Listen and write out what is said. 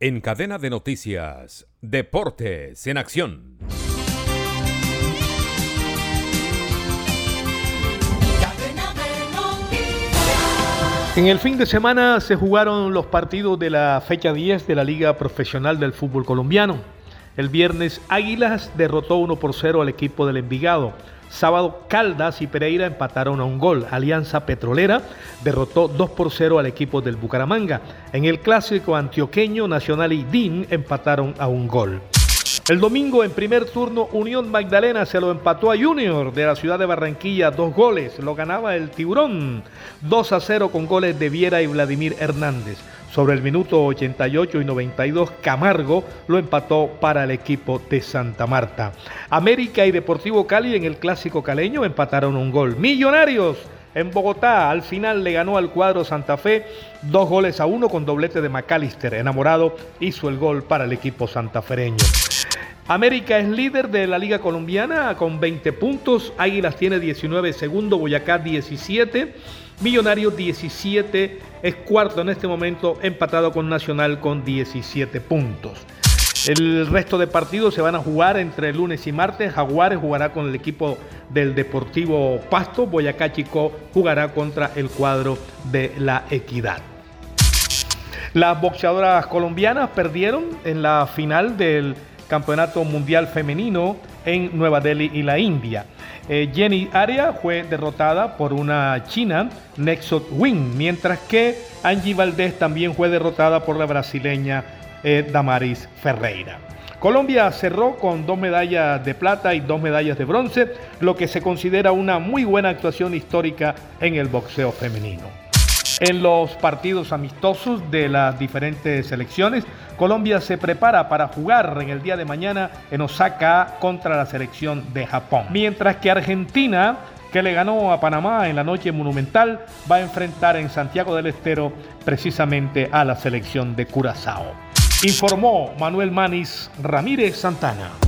En cadena de noticias, Deportes en Acción. En el fin de semana se jugaron los partidos de la fecha 10 de la Liga Profesional del Fútbol Colombiano. El viernes Águilas derrotó 1 por 0 al equipo del Envigado. Sábado Caldas y Pereira empataron a un gol. Alianza Petrolera derrotó 2 por 0 al equipo del Bucaramanga. En el clásico antioqueño Nacional y DIN empataron a un gol. El domingo en primer turno Unión Magdalena se lo empató a Junior de la ciudad de Barranquilla, dos goles, lo ganaba el Tiburón, 2 a 0 con goles de Viera y Vladimir Hernández. Sobre el minuto 88 y 92 Camargo lo empató para el equipo de Santa Marta. América y Deportivo Cali en el clásico caleño empataron un gol. Millonarios en Bogotá. Al final le ganó al cuadro Santa Fe dos goles a uno con doblete de McAllister. Enamorado hizo el gol para el equipo santafereño. América es líder de la Liga Colombiana con 20 puntos. Águilas tiene 19, segundo. Boyacá 17. Millonarios 17. Es cuarto en este momento, empatado con Nacional con 17 puntos. El resto de partidos se van a jugar entre lunes y martes. Jaguares jugará con el equipo del Deportivo Pasto. Boyacá Chico jugará contra el cuadro de la Equidad. Las boxeadoras colombianas perdieron en la final del Campeonato Mundial Femenino en Nueva Delhi y la India. Eh, Jenny Aria fue derrotada por una china, Nexot Wing, mientras que Angie Valdés también fue derrotada por la brasileña eh, Damaris Ferreira. Colombia cerró con dos medallas de plata y dos medallas de bronce, lo que se considera una muy buena actuación histórica en el boxeo femenino. En los partidos amistosos de las diferentes selecciones, Colombia se prepara para jugar en el día de mañana en Osaka contra la selección de Japón. Mientras que Argentina, que le ganó a Panamá en la noche monumental, va a enfrentar en Santiago del Estero precisamente a la selección de Curazao. Informó Manuel Manis Ramírez Santana.